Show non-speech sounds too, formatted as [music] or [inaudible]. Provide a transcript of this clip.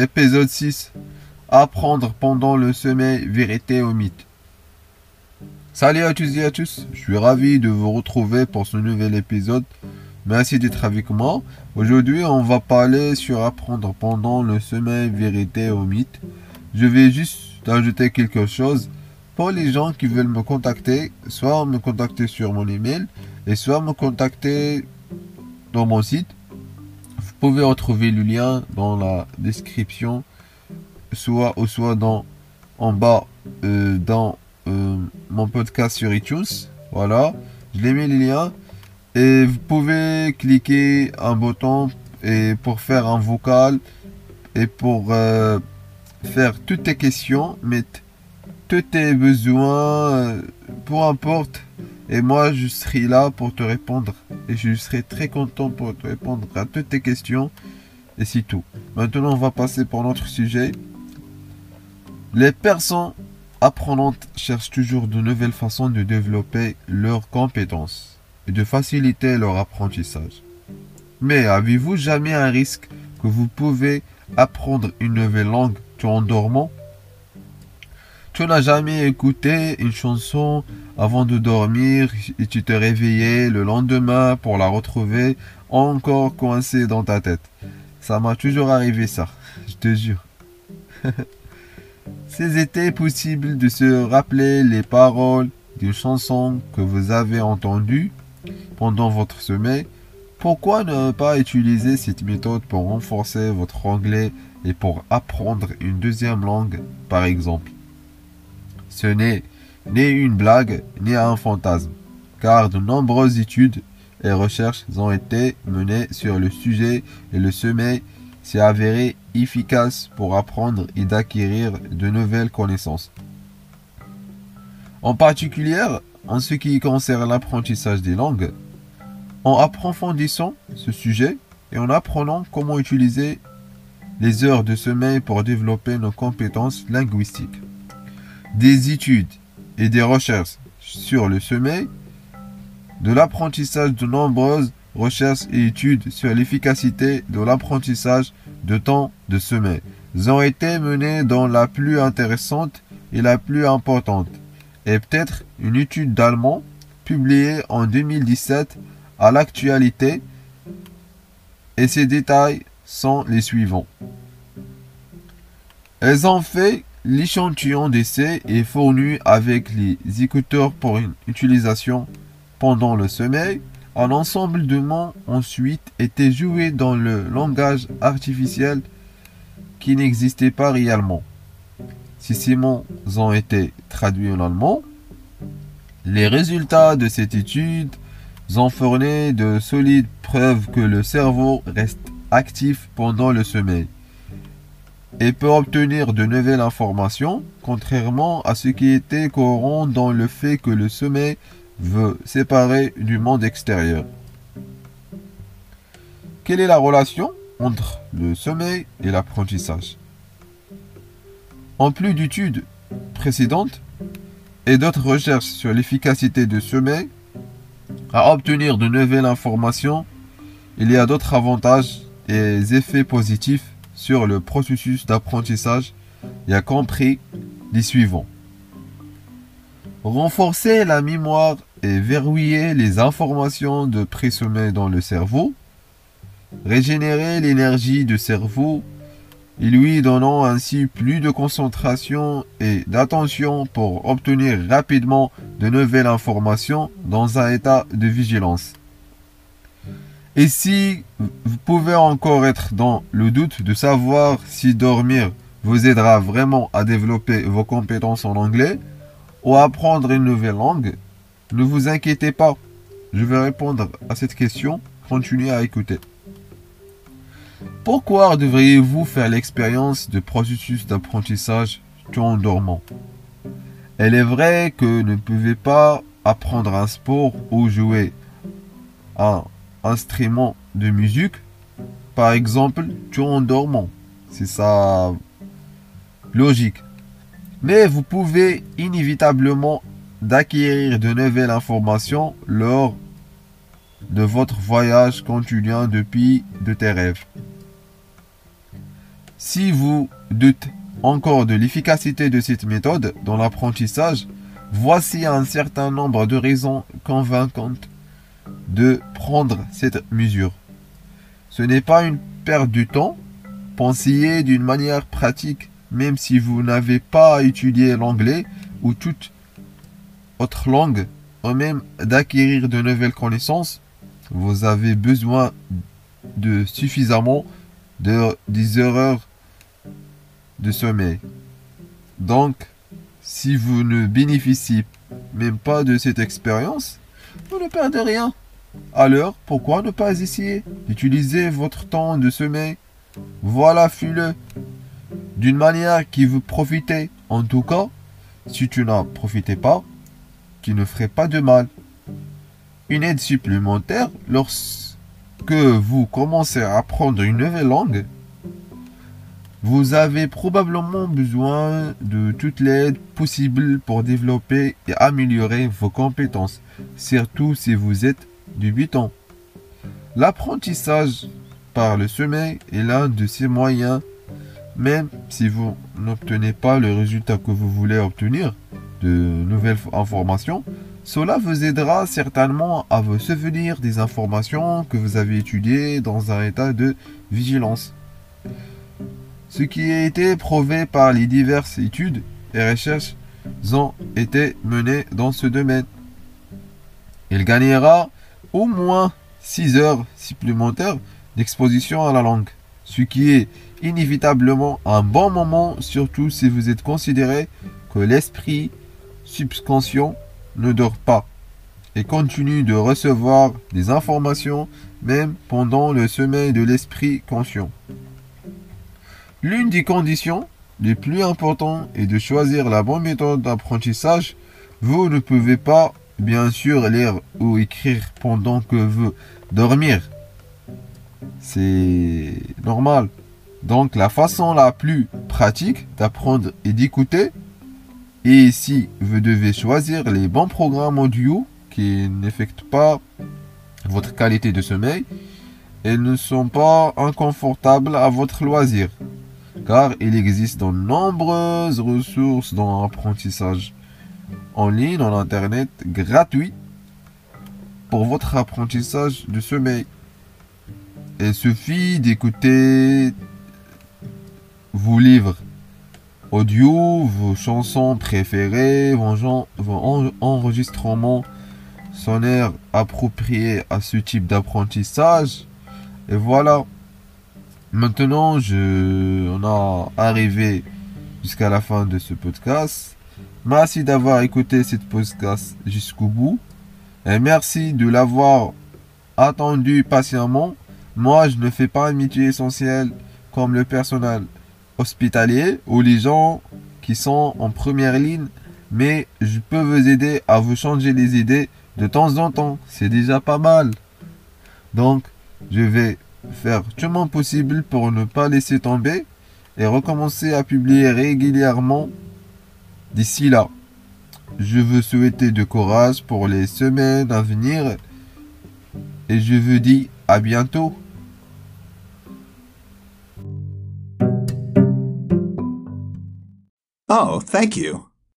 Épisode 6. Apprendre pendant le sommeil, vérité ou mythe. Salut à tous et à tous, je suis ravi de vous retrouver pour ce nouvel épisode. Merci d'être avec moi. Aujourd'hui, on va parler sur apprendre pendant le sommeil, vérité ou mythe. Je vais juste ajouter quelque chose. Pour les gens qui veulent me contacter, soit me contacter sur mon email et soit me contacter dans mon site. Vous pouvez retrouver le lien dans la description, soit ou soit dans en bas euh, dans euh, mon podcast sur iTunes. Voilà, je l'ai mis le lien et vous pouvez cliquer un bouton et pour faire un vocal et pour euh, faire toutes tes questions, mettre tous tes besoins, peu importe. Et moi, je serai là pour te répondre. Et je serai très content pour répondre à toutes tes questions. Et c'est tout. Maintenant, on va passer pour notre sujet. Les personnes apprenantes cherchent toujours de nouvelles façons de développer leurs compétences et de faciliter leur apprentissage. Mais avez-vous jamais un risque que vous pouvez apprendre une nouvelle langue en dormant? Tu n'as jamais écouté une chanson avant de dormir et tu te réveillais le lendemain pour la retrouver encore coincée dans ta tête. Ça m'a toujours arrivé ça, je te jure. [laughs] S'il était possible de se rappeler les paroles d'une chanson que vous avez entendue pendant votre sommeil, pourquoi ne pas utiliser cette méthode pour renforcer votre anglais et pour apprendre une deuxième langue, par exemple? Ce n'est ni une blague ni un fantasme, car de nombreuses études et recherches ont été menées sur le sujet et le sommeil s'est avéré efficace pour apprendre et d'acquérir de nouvelles connaissances. En particulier, en ce qui concerne l'apprentissage des langues, en approfondissant ce sujet et en apprenant comment utiliser les heures de sommeil pour développer nos compétences linguistiques des études et des recherches sur le sommeil, de l'apprentissage de nombreuses recherches et études sur l'efficacité de l'apprentissage de temps de sommeil ont été menées dans la plus intéressante et la plus importante, et peut-être une étude d'allemand publiée en 2017 à l'actualité, et ces détails sont les suivants. Elles ont fait L'échantillon d'essai est fourni avec les écouteurs pour une utilisation pendant le sommeil. Un ensemble de mots ensuite était joué dans le langage artificiel qui n'existait pas réellement. Si ces mots ont été traduits en allemand, les résultats de cette étude ont fourni de solides preuves que le cerveau reste actif pendant le sommeil et peut obtenir de nouvelles informations, contrairement à ce qui était courant dans le fait que le sommeil veut séparer du monde extérieur. Quelle est la relation entre le sommeil et l'apprentissage? En plus d'études précédentes et d'autres recherches sur l'efficacité du sommeil, à obtenir de nouvelles informations, il y a d'autres avantages et effets positifs sur le processus d'apprentissage a compris les suivants. Renforcer la mémoire et verrouiller les informations de pré-sommeil dans le cerveau. Régénérer l'énergie du cerveau et lui donnant ainsi plus de concentration et d'attention pour obtenir rapidement de nouvelles informations dans un état de vigilance. Et si vous pouvez encore être dans le doute de savoir si dormir vous aidera vraiment à développer vos compétences en anglais ou à apprendre une nouvelle langue, ne vous inquiétez pas. Je vais répondre à cette question. Continuez à écouter. Pourquoi devriez-vous faire l'expérience de processus d'apprentissage tout en dormant? Elle est vrai que ne pouvez pas apprendre un sport ou jouer un instrument de musique, par exemple, tu en dormant. C'est ça logique. Mais vous pouvez inévitablement d'acquérir de nouvelles informations lors de votre voyage quotidien depuis de tes rêves. Si vous doutez encore de l'efficacité de cette méthode dans l'apprentissage, voici un certain nombre de raisons convaincantes de prendre cette mesure. Ce n'est pas une perte de temps, pensez d'une manière pratique, même si vous n'avez pas étudié l'anglais ou toute autre langue, ou même d'acquérir de nouvelles connaissances, vous avez besoin de suffisamment de 10 heures de sommeil. Donc, si vous ne bénéficiez même pas de cette expérience, vous ne perdez rien. Alors, pourquoi ne pas essayer d'utiliser votre temps de sommeil? Voilà, fais-le d'une manière qui vous profite. En tout cas, si tu n'en profites pas, qui ne ferait pas de mal. Une aide supplémentaire lorsque vous commencez à apprendre une nouvelle langue vous avez probablement besoin de toute l'aide possible pour développer et améliorer vos compétences, surtout si vous êtes débutant. L'apprentissage par le sommeil est l'un de ces moyens, même si vous n'obtenez pas le résultat que vous voulez obtenir de nouvelles informations, cela vous aidera certainement à vous souvenir des informations que vous avez étudiées dans un état de vigilance ce qui a été prouvé par les diverses études et recherches ont été menées dans ce domaine. Il gagnera au moins 6 heures supplémentaires d'exposition à la langue, ce qui est inévitablement un bon moment, surtout si vous êtes considéré que l'esprit subconscient ne dort pas et continue de recevoir des informations même pendant le sommeil de l'esprit conscient. L'une des conditions les plus importantes est de choisir la bonne méthode d'apprentissage. Vous ne pouvez pas, bien sûr, lire ou écrire pendant que vous dormir. C'est normal. Donc la façon la plus pratique d'apprendre est d'écouter. Et si vous devez choisir les bons programmes audio qui n'affectent pas votre qualité de sommeil, ils ne sont pas inconfortables à votre loisir car il existe de nombreuses ressources dans l'apprentissage en ligne, en Internet, gratuit pour votre apprentissage de sommeil. Il suffit d'écouter vos livres audio, vos chansons préférées, vos, enregistrements sonnaires appropriés à ce type d'apprentissage. Et voilà. Maintenant, je, on a arrivé jusqu'à la fin de ce podcast. Merci d'avoir écouté cette podcast jusqu'au bout. Et merci de l'avoir attendu patiemment. Moi, je ne fais pas un métier essentiel comme le personnel hospitalier ou les gens qui sont en première ligne, mais je peux vous aider à vous changer les idées de temps en temps. C'est déjà pas mal. Donc, je vais faire tout mon possible pour ne pas laisser tomber et recommencer à publier régulièrement d'ici là. Je veux souhaiter de courage pour les semaines à venir et je vous dis à bientôt. Oh, thank you.